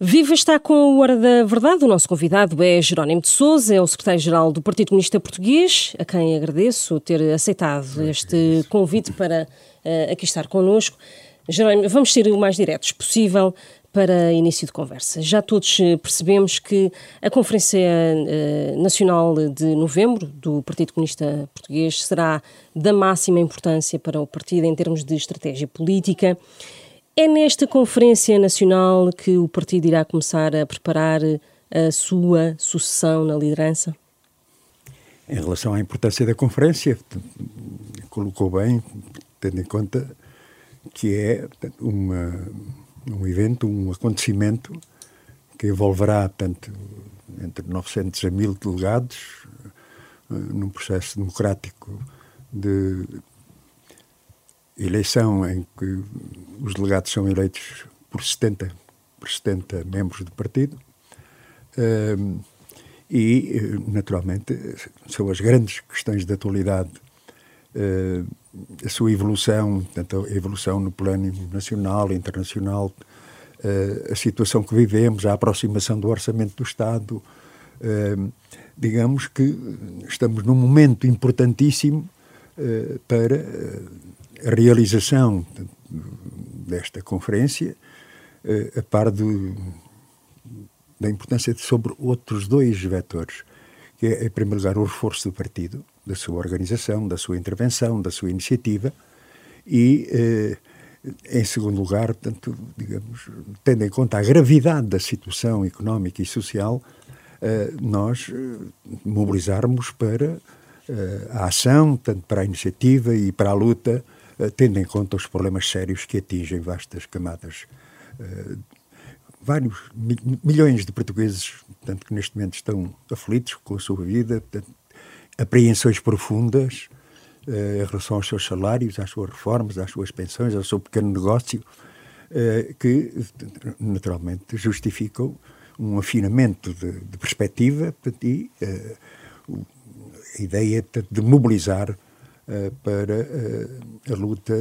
Viva está com a Hora da Verdade. O nosso convidado é Jerónimo de Souza, é o secretário-geral do Partido Comunista Português, a quem agradeço ter aceitado este convite para uh, aqui estar connosco. Jerónimo, vamos ser o mais diretos possível para início de conversa. Já todos eh, percebemos que a Conferência uh, Nacional de Novembro do Partido Comunista Português será da máxima importância para o partido em termos de estratégia política. É nesta Conferência Nacional que o partido irá começar a preparar a sua sucessão na liderança? Em relação à importância da conferência, colocou bem, tendo em conta que é uma, um evento, um acontecimento que envolverá tanto entre 900 a 1000 delegados eh, num processo democrático de eleição em que os delegados são eleitos por 70, por 70 membros do partido. Um, e, eh, naturalmente, são as grandes questões da atualidade uh, a sua evolução, tanto a evolução no plano nacional, internacional, uh, a situação que vivemos, a aproximação do orçamento do Estado. Uh, digamos que estamos num momento importantíssimo para realização desta conferência, a par do, da importância de, sobre outros dois vetores, que é, em primeiro lugar, o reforço do partido, da sua organização, da sua intervenção, da sua iniciativa e, eh, em segundo lugar, tanto, digamos, tendo em conta a gravidade da situação económica e social, eh, nós eh, mobilizarmos para eh, a ação, tanto para a iniciativa e para a luta, eh, tendo em conta os problemas sérios que atingem vastas camadas eh, vários milhões de portugueses, tanto que neste momento estão aflitos com a sua vida, portanto, apreensões profundas uh, em relação aos seus salários, às suas reformas, às suas pensões, ao seu pequeno negócio, que naturalmente justificam um afinamento de, de perspectiva e uh, a ideia de mobilizar para a luta,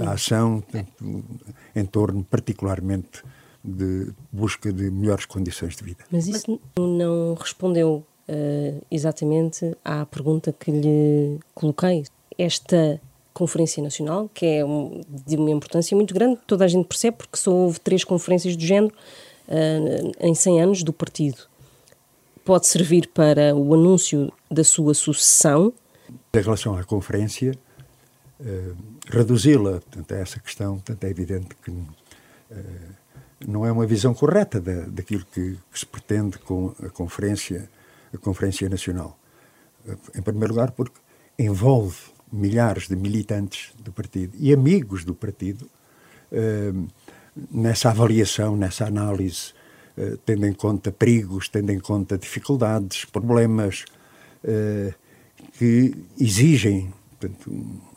a ação em torno particularmente de busca de melhores condições de vida. Mas isso não respondeu uh, exatamente à pergunta que lhe coloquei. Esta Conferência Nacional, que é de uma importância muito grande, toda a gente percebe, porque só houve três conferências do género em 100 anos do partido. Pode servir para o anúncio da sua sucessão? Em relação à conferência, uh, reduzi-la, a essa questão, portanto, é evidente que não é uma visão correta da, daquilo que, que se pretende com a conferência a Conferência Nacional. Em primeiro lugar, porque envolve milhares de militantes do partido e amigos do partido eh, nessa avaliação, nessa análise, eh, tendo em conta perigos, tendo em conta dificuldades, problemas eh, que exigem portanto,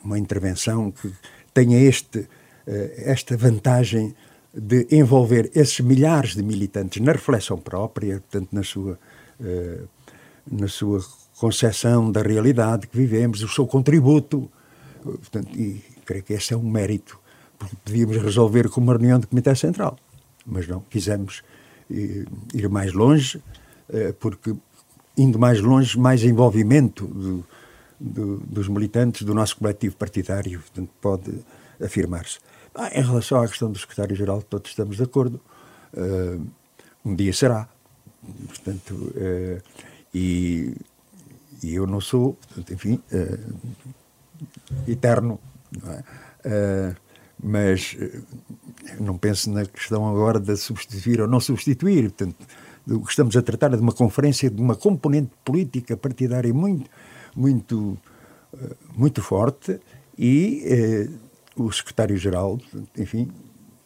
uma intervenção que tenha este, esta vantagem de envolver esses milhares de militantes na reflexão própria, portanto, na sua na sua concepção da realidade que vivemos, o seu contributo. Portanto, e creio que esse é um mérito, porque podíamos resolver com uma reunião do Comitê Central, mas não, quisemos eh, ir mais longe, eh, porque indo mais longe, mais envolvimento do, do, dos militantes do nosso coletivo partidário, portanto, pode afirmar-se. Ah, em relação à questão do secretário-geral, todos estamos de acordo. Uh, um dia será. Portanto, uh, e, e eu não sou, enfim, uh, eterno, não é? mas não penso na questão agora de substituir ou não substituir. Portanto, o que estamos a tratar é de uma conferência de uma componente política partidária muito, muito, muito forte e o secretário-geral, enfim,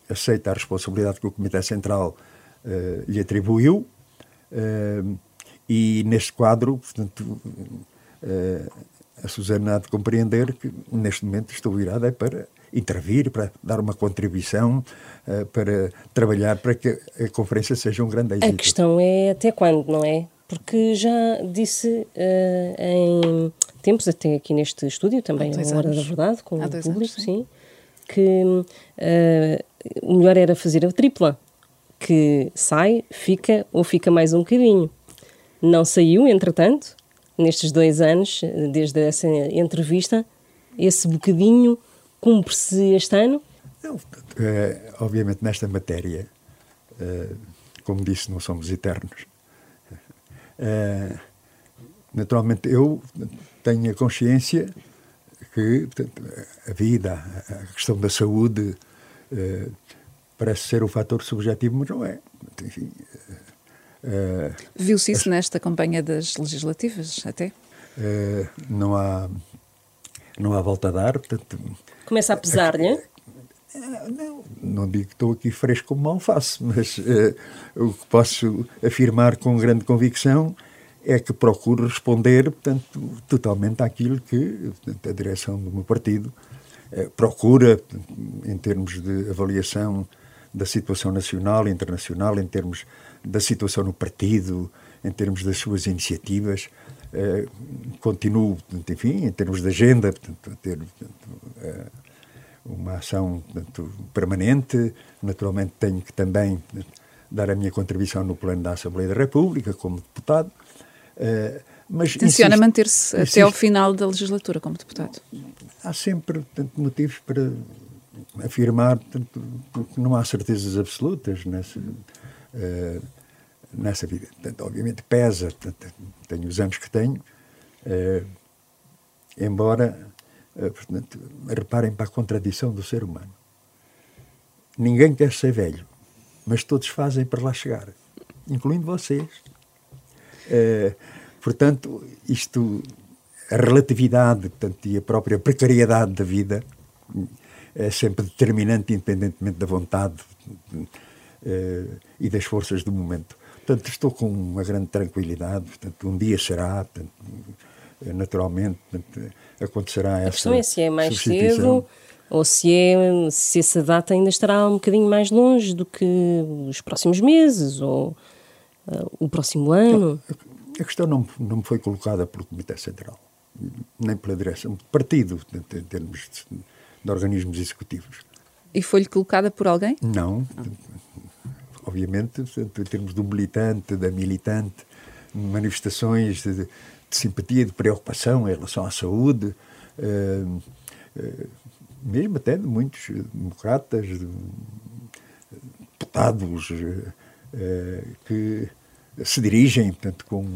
aceita a responsabilidade que o Comitê Central lhe atribuiu. Uh, e neste quadro, portanto, uh, a Susana há de compreender que neste momento estou virada é para intervir, para dar uma contribuição, uh, para trabalhar para que a conferência seja um grande êxito. A questão é até quando, não é? Porque já disse uh, em tempos, até aqui neste estúdio, também a Hora da Verdade, com Há o público, anos, sim. sim. que uh, o melhor era fazer a tripla, que sai, fica ou fica mais um bocadinho. Não saiu, entretanto, nestes dois anos, desde essa entrevista, esse bocadinho cumpre-se este ano? Não, é, obviamente nesta matéria, é, como disse, não somos eternos. É, naturalmente, eu tenho a consciência que portanto, a vida, a questão da saúde, parece ser o fator subjetivo, mas não é. Enfim, uh, Viu-se isso as, nesta campanha das legislativas, até? Uh, não há não há volta a dar. Portanto, Começa a pesar-lhe? Não, não digo que estou aqui fresco como mal faço, mas o que posso afirmar com grande convicção é que procuro responder, portanto, totalmente àquilo que portanto, a direção do meu partido eh, procura, em termos de avaliação da situação nacional e internacional, em termos da situação no partido, em termos das suas iniciativas. Eh, continuo, portanto, enfim, em termos de agenda, portanto, a ter portanto, eh, uma ação portanto, permanente. Naturalmente, tenho que também dar a minha contribuição no plano da Assembleia da República, como deputado. Uh, mas Tenciona manter-se até ao final da legislatura como deputado? Há sempre tanto, motivos para afirmar tanto, que não há certezas absolutas nessa, uh, nessa vida. Portanto, obviamente pesa, tenho os anos que tenho, uh, embora, portanto, reparem para a contradição do ser humano. Ninguém quer ser velho, mas todos fazem para lá chegar, incluindo vocês. Eh, portanto, isto, a relatividade portanto, e a própria precariedade da vida é sempre determinante, independentemente da vontade uh, e das forças do momento. Portanto, estou com uma grande tranquilidade. Portanto, um dia será, portanto, naturalmente, portanto, acontecerá essa. A questão é se é mais cedo ou se, é, se essa data ainda estará um bocadinho mais longe do que os próximos meses ou uh, o próximo ano? A questão não, não foi colocada pelo Comitê Central, nem pela direção do partido, em termos de, de organismos executivos. E foi-lhe colocada por alguém? Não. Obviamente, em termos do militante, da militante, manifestações de, de simpatia, de preocupação em relação à saúde, uh, uh, mesmo até de muitos democratas, de, deputados, uh, que se dirigem, portanto, com,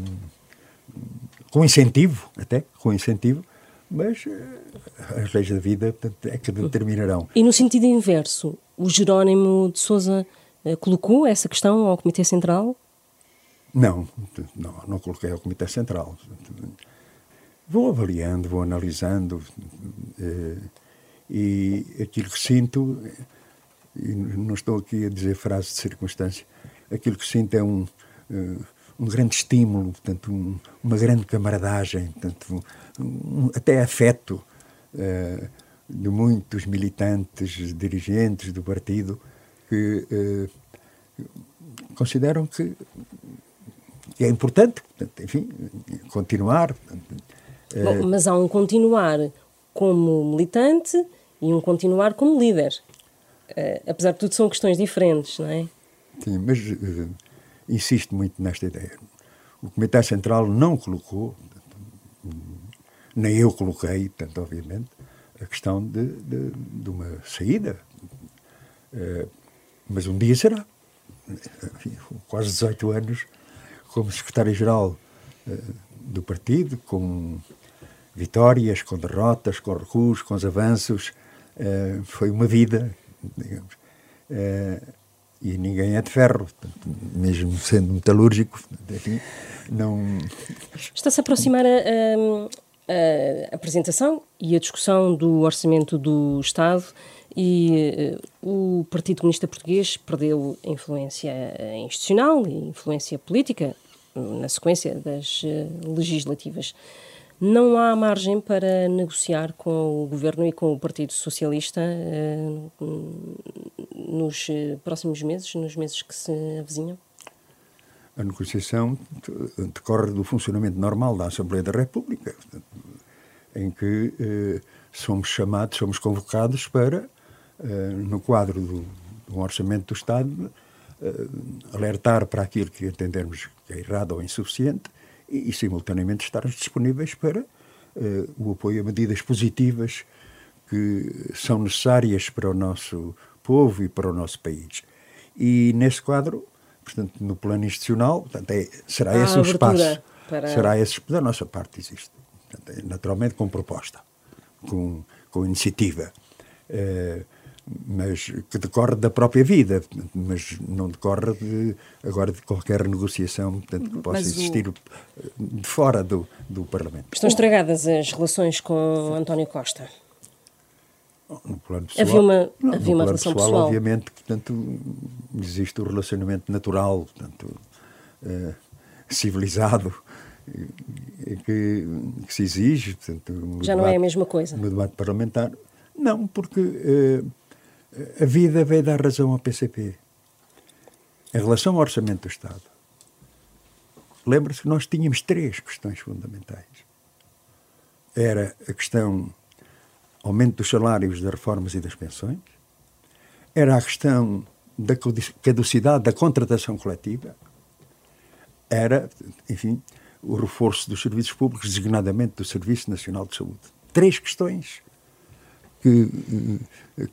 com incentivo, até, com incentivo, mas as leis da vida portanto, é que determinarão. E no sentido inverso, o Jerónimo de Souza colocou essa questão ao Comitê Central? Não, não, não coloquei ao Comitê Central. Vou avaliando, vou analisando eh, e aquilo que sinto, e não estou aqui a dizer frases de circunstância, aquilo que sinto é um, uh, um grande estímulo, portanto, um, uma grande camaradagem, portanto, um, até afeto de muitos militantes, dirigentes do partido que uh, consideram que, que, é importante, portanto, enfim, continuar. Portanto, Bom, mas há um continuar como militante e um continuar como líder. Uh, apesar de tudo, são questões diferentes, não é? Sim, mas uh, insisto muito nesta ideia. O Comitê Central não colocou, nem eu coloquei, tanto obviamente, a questão de, de, de uma saída. Uh, mas um dia será. Quase 18 anos como secretário-geral uh, do partido, com vitórias, com derrotas, com recuos, com os avanços. Uh, foi uma vida, digamos e ninguém é de ferro, mesmo sendo metalúrgico, não... Está-se a aproximar a, a, apresentação e a discussão do orçamento do Estado e uh, o Partido Comunista Português perdeu influência eh, institucional e influência política na sequência das uh, legislativas. Não há margem para negociar com o Governo e com o Partido Socialista uh, nos próximos meses, nos meses que se avizinham? A negociação decorre do funcionamento normal da Assembleia da República, em que somos chamados, somos convocados para, no quadro do, do, orçamento do Estado, eh, alertar para aquilo que entendermos que é errado ou insuficiente e, e simultaneamente estarmos disponíveis para o apoio a medidas positivas que são necessárias para o nosso povo e para o nosso país. E nesse quadro, portanto, no plano institucional, portanto, é, será esse o espaço. Para... Será esse, da nossa parte existe. Portanto, é, naturalmente com proposta, com, com iniciativa. Uh, mas que decorre da própria vida, mas não decorre de, agora de qualquer negociação portanto, que possa mas existir o... de fora do, do Parlamento. Estão estragadas as relações com António Costa? No plano pessoal, havia uma, não, havia uma relação pessoal, pessoal, obviamente, portanto, existe o relacionamento natural, portanto, uh, civilizado, que, que, se exige. Portanto, Já debate, não é a mesma coisa. No debate parlamentar. Não, porque uh, a vida veio dar razão ao PCP. Em relação ao orçamento do Estado, lembra-se que nós tínhamos três questões fundamentais. Era a questão aumento dos salários, das reformas e das pensões, era a questão da caducidade da contratação coletiva, era, enfim, o reforço dos serviços públicos, designadamente do Serviço Nacional de Saúde. Três questões que,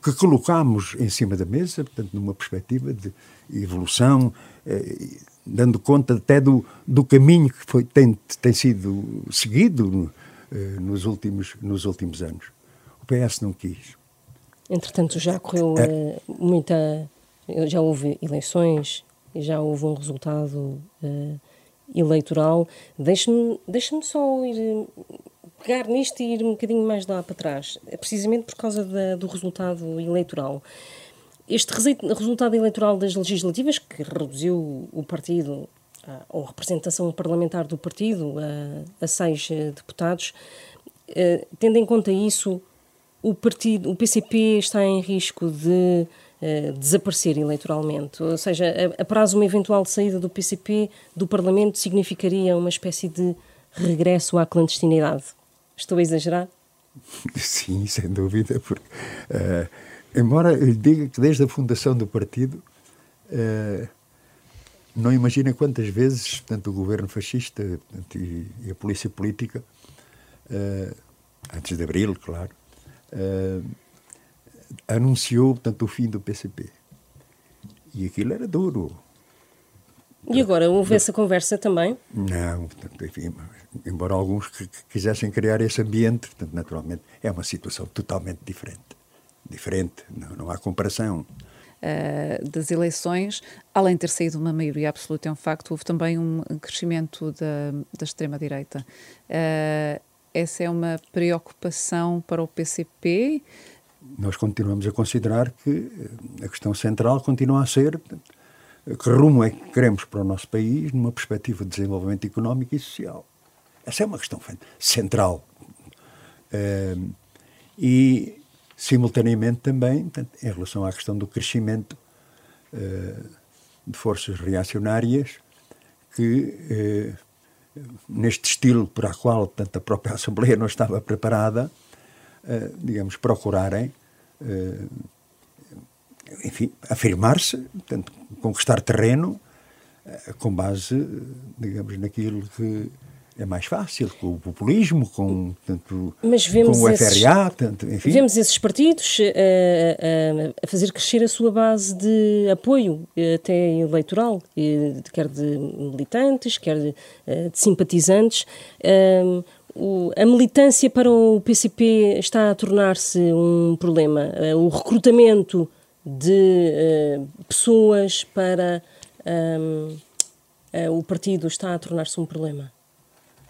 que colocámos em cima da mesa, portanto, numa perspectiva de evolução, eh, dando conta até do, do caminho que foi, tem, tem sido seguido eh, nos, últimos, nos últimos anos. O PS não quis. Entretanto, já correu é. uh, muita. Já houve eleições, já houve um resultado uh, eleitoral. Deixe-me deixe só ir pegar nisto e ir um bocadinho mais lá para trás, é precisamente por causa da, do resultado eleitoral. Este resultado eleitoral das legislativas, que reduziu o partido, a, ou a representação parlamentar do partido, a, a seis deputados, uh, tendo em conta isso, o partido, o PCP está em risco de uh, desaparecer eleitoralmente, ou seja, a, a prazo uma eventual saída do PCP do Parlamento significaria uma espécie de regresso à clandestinidade. Estou a exagerar? Sim, sem dúvida, porque uh, embora eu diga que desde a fundação do partido uh, não imagina quantas vezes tanto o governo fascista portanto, e, e, a polícia política, uh, antes de abril, claro, anunciou portanto, o fim do PCP. E aquilo era duro. E agora, houve essa conversa também? Não, portanto, enfim, embora alguns que, que quisessem criar esse ambiente, portanto, naturalmente, é uma situação totalmente diferente. Diferente, não, não há comparação. Uh, das eleições, além de ter saído uma maioria absoluta, é um facto, houve também um crescimento da, da extrema-direita. Uh, essa é uma preocupação para o PCP? Nós continuamos a considerar que a questão central continua a ser que rumo é que queremos para o nosso país numa perspectiva de desenvolvimento económico e social. Essa é uma questão central. E, simultaneamente, também, em relação à questão do crescimento uh, de forças reacionárias que uh, neste estilo para o qual tanto a própria Assembleia não estava preparada, uh, digamos, procurarem, enfim, afirmar-se, portanto, conquistar terreno uh, com base, digamos, naquilo que é mais fácil, com o populismo, com, tanto, Mas vemos com o FRA, esses, tanto, enfim. Vemos esses partidos uh, uh, a fazer crescer a sua base de apoio, até eleitoral, quer de militantes, quer de, de simpatizantes. A militância para o PCP está a tornar-se um problema. o recrutamento de pessoas para o partido está a tornar-se um problema.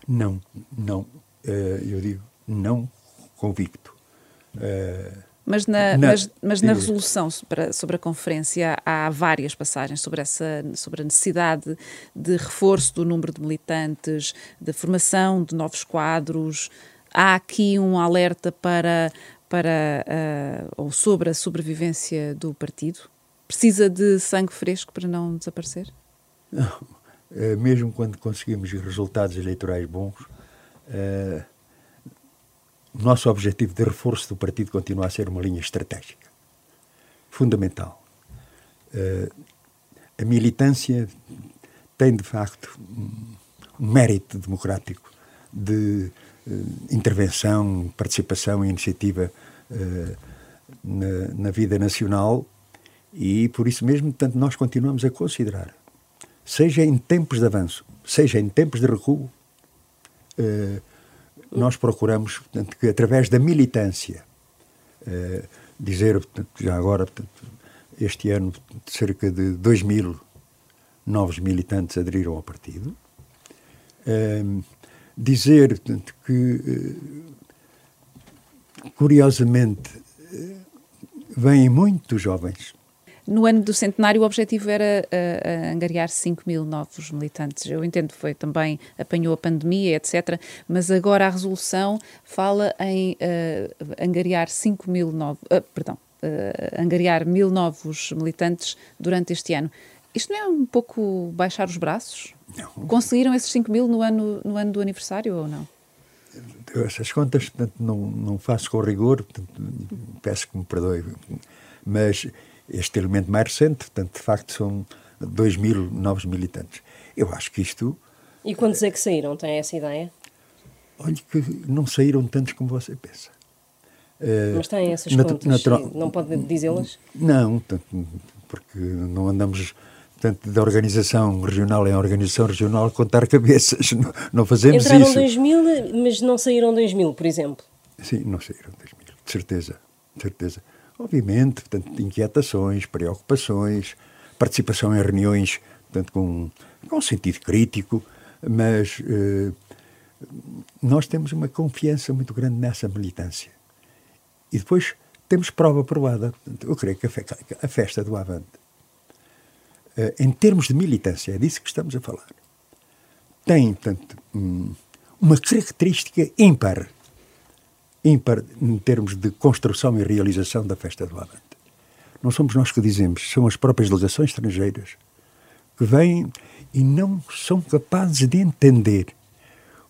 Não, não. Uh, eu digo não convicto. Uh, Mas na, na mas, mas na resolução sobre, sobre, a conferência há várias passagens sobre, essa, sobre a necessidade de reforço do número de militantes, de formação de novos quadros. Há aqui um alerta para, para uh, ou sobre a sobrevivência do partido? Precisa de sangue fresco para não desaparecer? Não. Uh, mesmo quando conseguimos resultados eleitorais bons, uh, nosso objetivo de reforço do partido continua a ser uma linha estratégica, fundamental. Uh, a militância tem, de facto, um mérito democrático de intervenção, participação e iniciativa uh, na, na, vida nacional e, por isso mesmo, portanto, nós continuamos a considerar, seja em tempos de avanço, seja em tempos de recuo, nós procuramos, portanto, que através da militância, uh, dizer, portanto, já agora, portanto, este ano, cerca de 2 mil novos militantes aderiram ao partido, uh, dizer, portanto, que, uh, curiosamente, vêm muitos jovens no ano do centenário, o objetivo era uh, angariar 5 mil novos militantes. Eu entendo, foi também, apanhou a pandemia, etc. Mas agora a resolução fala em uh, angariar 5 mil novos. Uh, perdão, angariar mil novos militantes durante este ano. Isto não é um pouco baixar os braços? Não. Conseguiram esses 5 mil no ano, no ano do aniversário ou não? Essas contas, portanto, não, não faço com rigor, portanto, peço que me perdoe. Mas este elemento mais recente, portanto, de facto, são 2 mil novos militantes. Eu acho que isto. E quantos é que saíram? Tem essa ideia? Olha, que não saíram tantos como você pensa. Uh, Mas têm essas contas? Natural... Não pode dizê-las? Não, porque não andamos tanto da organização regional em organização regional contar cabeças. Não, não fazemos Entraram isso. Entraram 2 mil, mas não saíram 2 mil, por exemplo? Sim, não saíram 2 mil, de certeza, de certeza obviamente, portanto, inquietações, preocupações, participação em reuniões portanto, com, com sentido crítico, mas eh, nós temos uma confiança muito grande nessa militância. E depois temos prova provada. Portanto, eu creio que a, fe a festa do Avante, em termos de militância, é disso que estamos a falar, tem, portanto, um, uma característica ímpar ímpar em termos de construção e realização da festa do Avante. Não somos nós que dizemos, são as próprias delegações estrangeiras que vêm e não são capazes de entender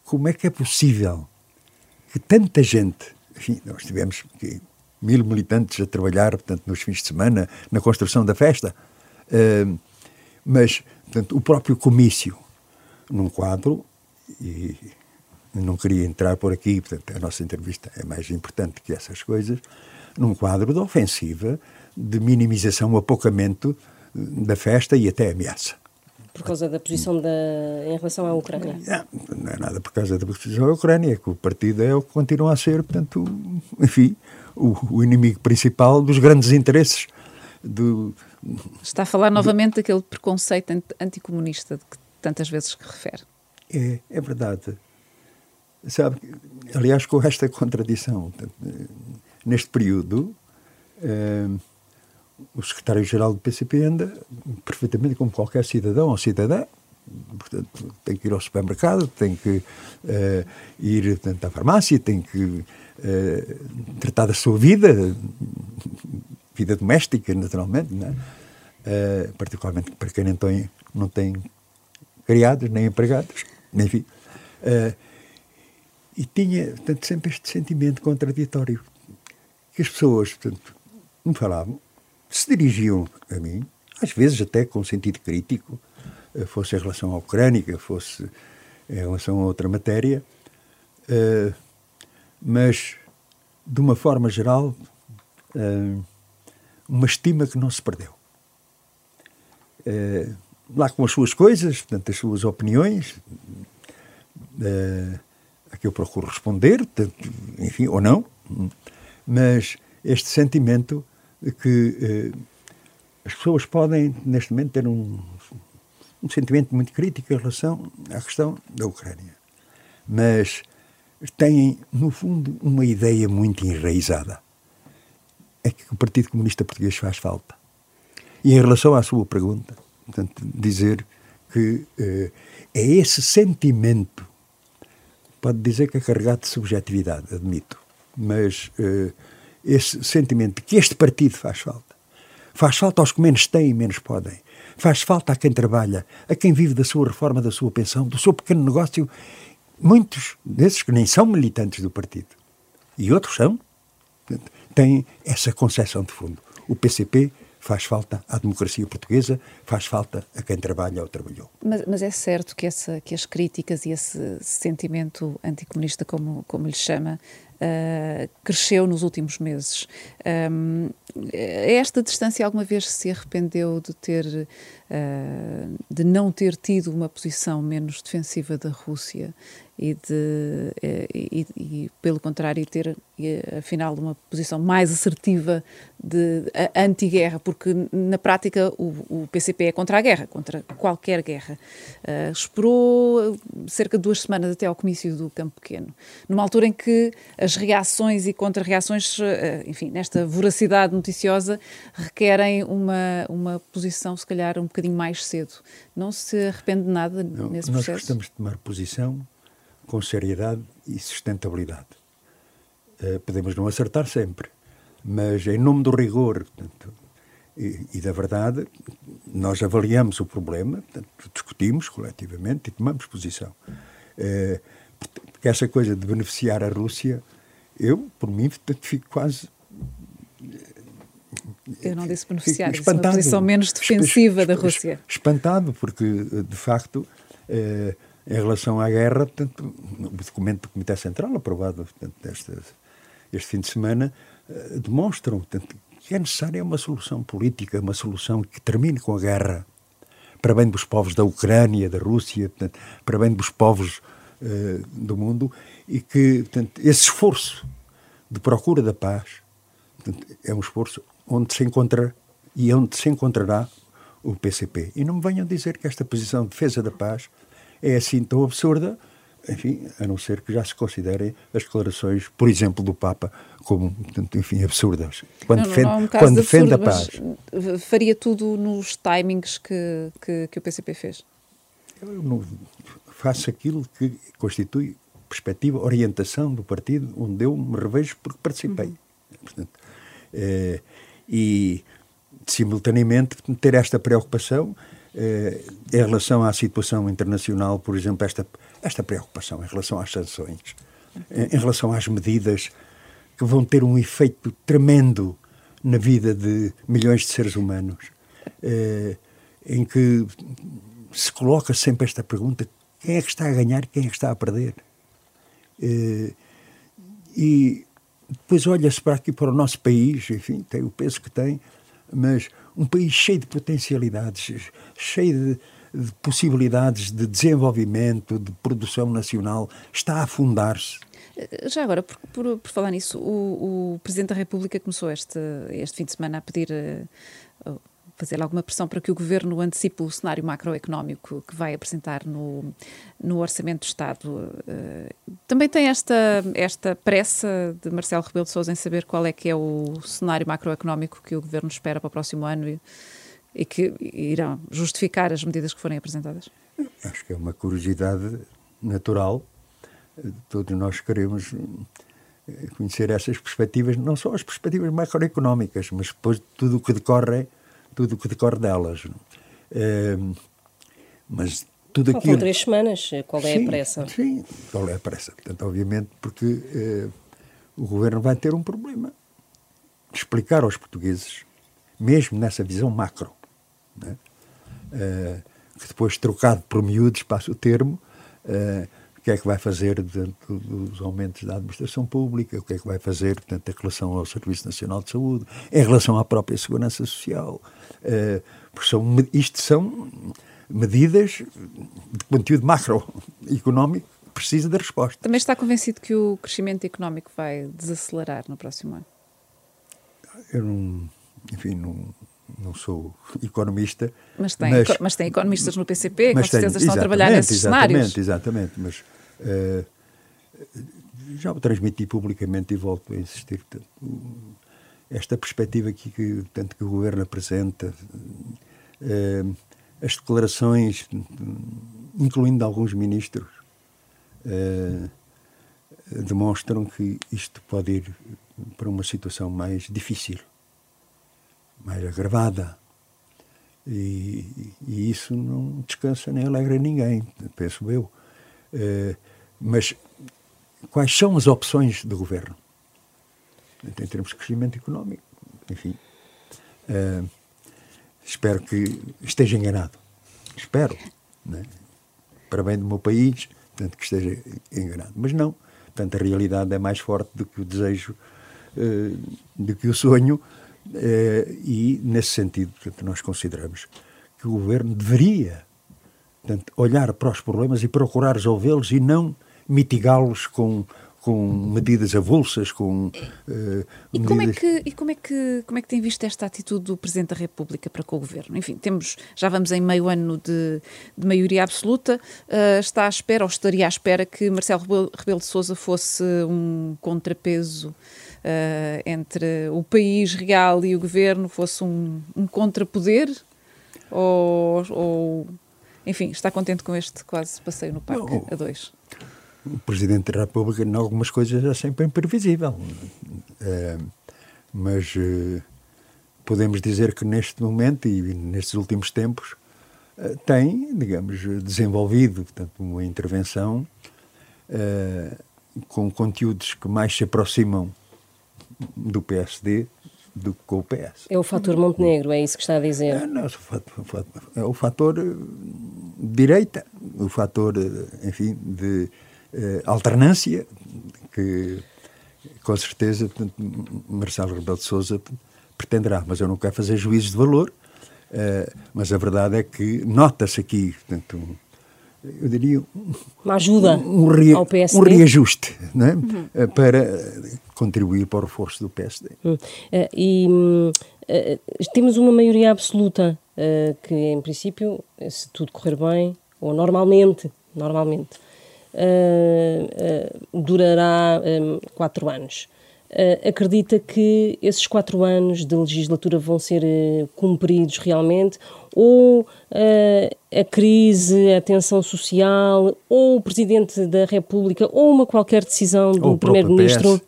como é que é possível que tanta gente, enfim, nós tivemos mil militantes a trabalhar, portanto, nos fins de semana, na construção da festa, uh, mas, portanto, o próprio comício, num quadro, e não queria entrar por aqui, portanto, a nossa entrevista é mais importante que essas coisas, num quadro de ofensiva, de minimização, apocamento da festa e até ameaça. Por causa da posição da, em relação à Ucrânia? Não, não é nada por causa da posição à Ucrânia, é que o partido é o que continua a ser, portanto, enfim, o, o inimigo principal dos grandes interesses do. Está a falar novamente daquele preconceito anticomunista de que tantas vezes refere. É, é verdade. Sabe, aliás, com esta contradição, neste período, eh, o secretário-geral do PCP anda perfeitamente como qualquer cidadão ou cidadã, portanto, tem que ir ao supermercado, tem que eh, ir portanto, à farmácia, tem que eh, tratar da sua vida, vida doméstica, naturalmente, né? particularmente para quem não tem, não tem criados nem empregados, enfim. Uh, e tinha, portanto, sempre este sentimento contraditório. Que as pessoas, portanto, me falavam, se dirigiam a mim, às vezes até com sentido crítico, eh, fosse em relação à Ucrânia, fosse em relação a outra matéria, uh, mas, de uma forma geral, uh, uma estima que não se perdeu. Uh, lá com as suas coisas, portanto, as suas opiniões, uh, a que eu procuro responder, enfim, ou não, mas este sentimento de que eh, as pessoas podem, neste momento, ter um, um sentimento muito crítico em relação à questão da Ucrânia. Mas têm, no fundo, uma ideia muito enraizada. É que o Partido Comunista Português faz falta. E em relação à sua pergunta, portanto, dizer que uh, é esse sentimento, pode dizer que é carregado de subjetividade, admito, mas uh, esse sentimento de que este partido faz falta. Faz falta aos que menos têm e menos podem. Faz falta a quem trabalha, a quem vive da sua reforma, da sua pensão, do seu pequeno negócio. Muitos desses que nem são militantes do partido. E outros são. Têm essa concepção de fundo. O PCP faz falta à democracia portuguesa, faz falta a quem trabalha ou trabalhou. Mas, mas é certo que, essa, que as críticas e esse sentimento anticomunista, como, como lhe chama, uh, cresceu nos últimos meses. Um, a esta distância, alguma vez se arrependeu de ter, de não ter tido uma posição menos defensiva da Rússia e, de, eh, e, e, pelo contrário, ter afinal uma posição mais assertiva de anti-guerra, porque na prática o, o, PCP é contra a guerra, contra qualquer guerra. Uh, esperou cerca de duas semanas até ao comício do Campo Pequeno, numa altura em que as reações e contra-reações, uh, enfim, nesta voracidade noticiosa, requerem uma, uma posição, se calhar, um bocadinho mais cedo. Não se arrepende de nada Não, nesse nós processo? Nós gostamos de tomar posição com seriedade e sustentabilidade. Uh, podemos não acertar sempre, mas em nome do rigor portanto, e, e, da verdade, nós avaliamos o problema, portanto, discutimos coletivamente e tomamos posição. Uh, porque essa coisa de beneficiar a Rússia, eu, por mim, portanto, fico quase eu não disse beneficiar, disse uma posição menos defensiva da Rússia. Espantado, porque, de facto, eh, em relação à guerra, portanto, o documento do Comitê Central, aprovado portanto, este, este fim de semana, uh, demonstram portanto, que é necessária uma solução política, uma solução que termine com a guerra, para bem dos povos da Ucrânia, da Rússia, portanto, para bem dos povos uh, do mundo, e que portanto, esse esforço de procura da paz portanto, é um esforço onde se encontra e onde se encontrará o PCP. E não me venham dizer que esta posição de defesa da paz é assim tão absurda, enfim, a não ser que já se considerem as declarações, por exemplo, do Papa, como, enfim, absurdas. Quando, não, defende, não, não, é um quando defende absurdo, a paz. Faria tudo nos timings que, que, que o PCP fez? Eu não, faço aquilo que constitui perspectiva, orientação do partido, onde eu me revejo porque participei. Uhum. Portanto, é, e, simultaneamente, ter esta preocupação eh, em relação à situação internacional, por exemplo, esta, esta preocupação em relação às sanções, em, em relação às medidas que vão ter um efeito tremendo na vida de milhões de seres humanos, eh, em que se coloca sempre esta pergunta: quem é que está a ganhar, quem é que está a perder? Eh, e depois olha-se para aqui para o nosso país, enfim, tem o peso que tem, mas um país cheio de potencialidades, cheio de, de possibilidades de desenvolvimento, de produção nacional, está a afundar-se. Já agora, por, por, por, falar nisso, o, o, Presidente da República começou este, este fim de semana a pedir uh, fazer alguma pressão para que o Governo antecipe o cenário macroeconómico que vai apresentar no, no Orçamento do Estado. Eh, também tem esta, esta pressa de Marcelo Rebelo de Sousa em saber qual é que é o cenário macroeconómico que o Governo espera para o próximo ano e, e que irão justificar as medidas que forem apresentadas? Acho que é uma curiosidade natural. Todos nós queremos eh, conhecer essas perspectivas, não só as perspectivas macroeconómicas, mas depois tudo o que decorre tudo o que decorre delas. É, mas tudo Faltam três semanas. Qual é sim, a pressa? Sim, qual é a pressa? Portanto, obviamente, porque é, o governo vai ter um problema. Explicar aos portugueses, mesmo nessa visão macro, né, é, que depois trocado por miúdos, passa o termo, o que é que vai fazer dentro dos aumentos da administração pública, o que é que vai fazer portanto, em relação ao Serviço Nacional de Saúde, em relação à própria Segurança Social. Uh, porque são, isto são medidas de conteúdo macroeconómico que precisa da resposta. Também está convencido que o crescimento económico vai desacelerar no próximo ano? Eu não, enfim, não, não sou economista. Mas tem, mas, mas tem economistas no PCP que com certeza estão a trabalhar nesses exatamente, cenários. Exatamente, mas uh, já o transmiti publicamente e volto a insistir. esta perspectiva aqui que, tanto que o governo apresenta, uh, as declarações, incluindo de alguns ministros, uh, demonstram que isto pode ir para uma situação mais difícil, mais agravada. E, e isso não descansa nem alegra ninguém, penso eu. Uh, mas quais são as opções do governo? Em termos de crescimento económico, enfim. Uh, espero que esteja enganado. Espero. Né? Para bem do meu país, tanto que esteja enganado. Mas não. Portanto, a realidade é mais forte do que o desejo, uh, do que o sonho. Uh, e, nesse sentido, portanto, nós consideramos que o governo deveria portanto, olhar para os problemas e procurar resolvê-los e não mitigá-los com com medidas avulsas, com uh, e medidas... como é que e como é que como é que tem visto esta atitude do Presidente da República para com o Governo? Enfim, temos já vamos em meio ano de, de maioria absoluta. Uh, está à espera ou estaria à espera que Marcelo Rebelo de Sousa fosse um contrapeso uh, entre o país real e o Governo, fosse um, um contrapoder ou, ou enfim, está contente com este quase passeio no parque Não, a dois? o Presidente da República, em algumas coisas, é sempre imprevisível. É, mas é, podemos dizer que neste momento e nestes últimos tempos tem, digamos, desenvolvido portanto, uma intervenção com conteúdos que mais se aproximam do PSD do que com o PS. É o fator Montenegro, é isso que está a dizer? É, não, é o fator direita, o fator, enfim, de uh, alternância, que com certeza Marcelo Rebelo de Sousa pretenderá, mas eu não quero fazer juízos de valor, uh, mas a verdade é que nota-se aqui, portanto, eu diria uma ajuda um, rea, PSD. um reajuste é? uhum. Eh, para contribuir para o reforço do PSD. Uhum. Uh, e uh, temos uma maioria absoluta que, em princípio, se tudo correr bem, ou normalmente, normalmente, uh, uh, durará um, quatro anos. Uh, acredita que esses quatro anos de legislatura vão ser cumpridos realmente? Ou a crise, a tensão social, ou o Presidente da República, ou uma qualquer decisão do Primeiro-Ministro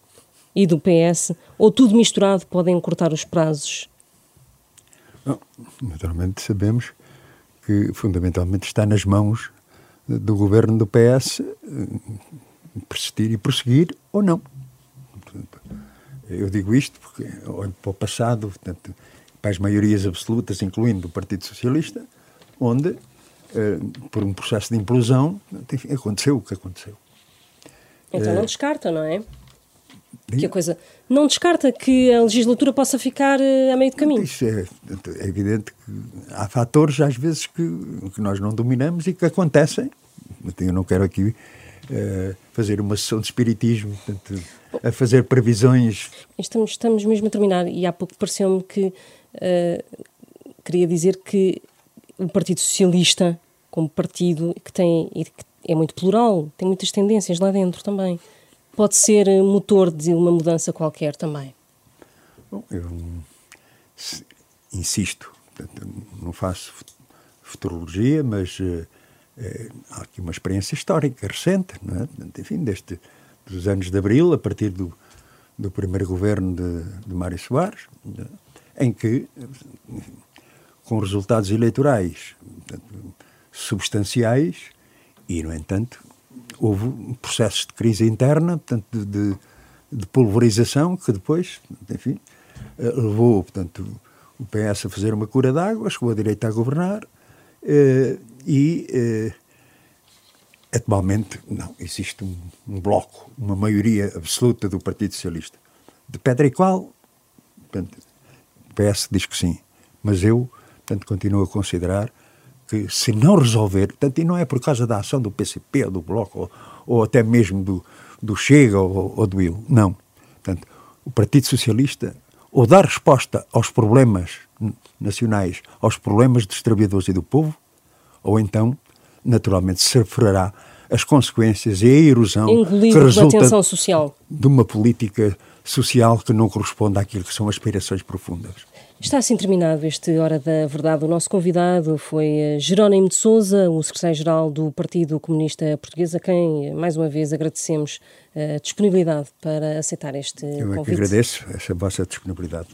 e do PS, ou tudo misturado, podem cortar os prazos? Não, naturalmente sabemos que fundamentalmente está nas mãos do governo do PS persistir e prosseguir ou não. Eu digo isto porque olho para o passado, portanto, para as maiorias absolutas, incluindo o Partido Socialista, onde, eh, por um processo de implosão, enfim, aconteceu o que aconteceu. Então não descarta, não é? Que a coisa não descarta que a legislatura possa ficar a meio de caminho. Isso é, é evidente que há fatores, às vezes, que, que nós não dominamos e que acontecem. Eu não quero aqui uh, fazer uma sessão de espiritismo, portanto, a fazer previsões. Estamos, estamos mesmo a terminar e há pouco pareceu-me que uh, queria dizer que o Partido Socialista, como partido que tem que é muito plural, tem muitas tendências lá dentro também, pode ser motor de uma mudança qualquer também. Bom, eu insisto, não faço futurologia, mas uh, é, há aqui uma experiência histórica recente, é? enfim, desde dos anos de Abril, a partir do, do primeiro governo de, de Mário Soares, em que, com resultados eleitorais portanto, substanciais, e, no entanto, houve processos de crise interna, portanto, de, de, de pulverização, que depois, enfim, eh, levou, portanto, o PS a fazer uma cura d'água, chegou a direita a governar, eh, e eh, atualmente não existe um, um, bloco, uma maioria absoluta do Partido Socialista. De pedra e qual, portanto, o PS diz que sim, mas eu portanto, continuo a considerar que se não resolver, portanto, e não é por causa da ação do PCP ou do Bloco, ou, ou até mesmo do, do Chega ou, ou do IL, não. Portanto, o Partido Socialista ou dá resposta aos problemas nacionais, aos problemas dos trabalhadores e do povo, ou então, naturalmente, sofrerá as consequências e a erosão Engolido que resulta social. de uma política social que não corresponde àquilo que são aspirações profundas. Está assim terminado este Hora da Verdade. O nosso convidado foi eh, Jerónimo de Souza, o secretário-geral do Partido Comunista Português, a quem mais uma vez agradecemos a disponibilidade para aceitar este Eu convite. Eu agradeço essa vossa disponibilidade.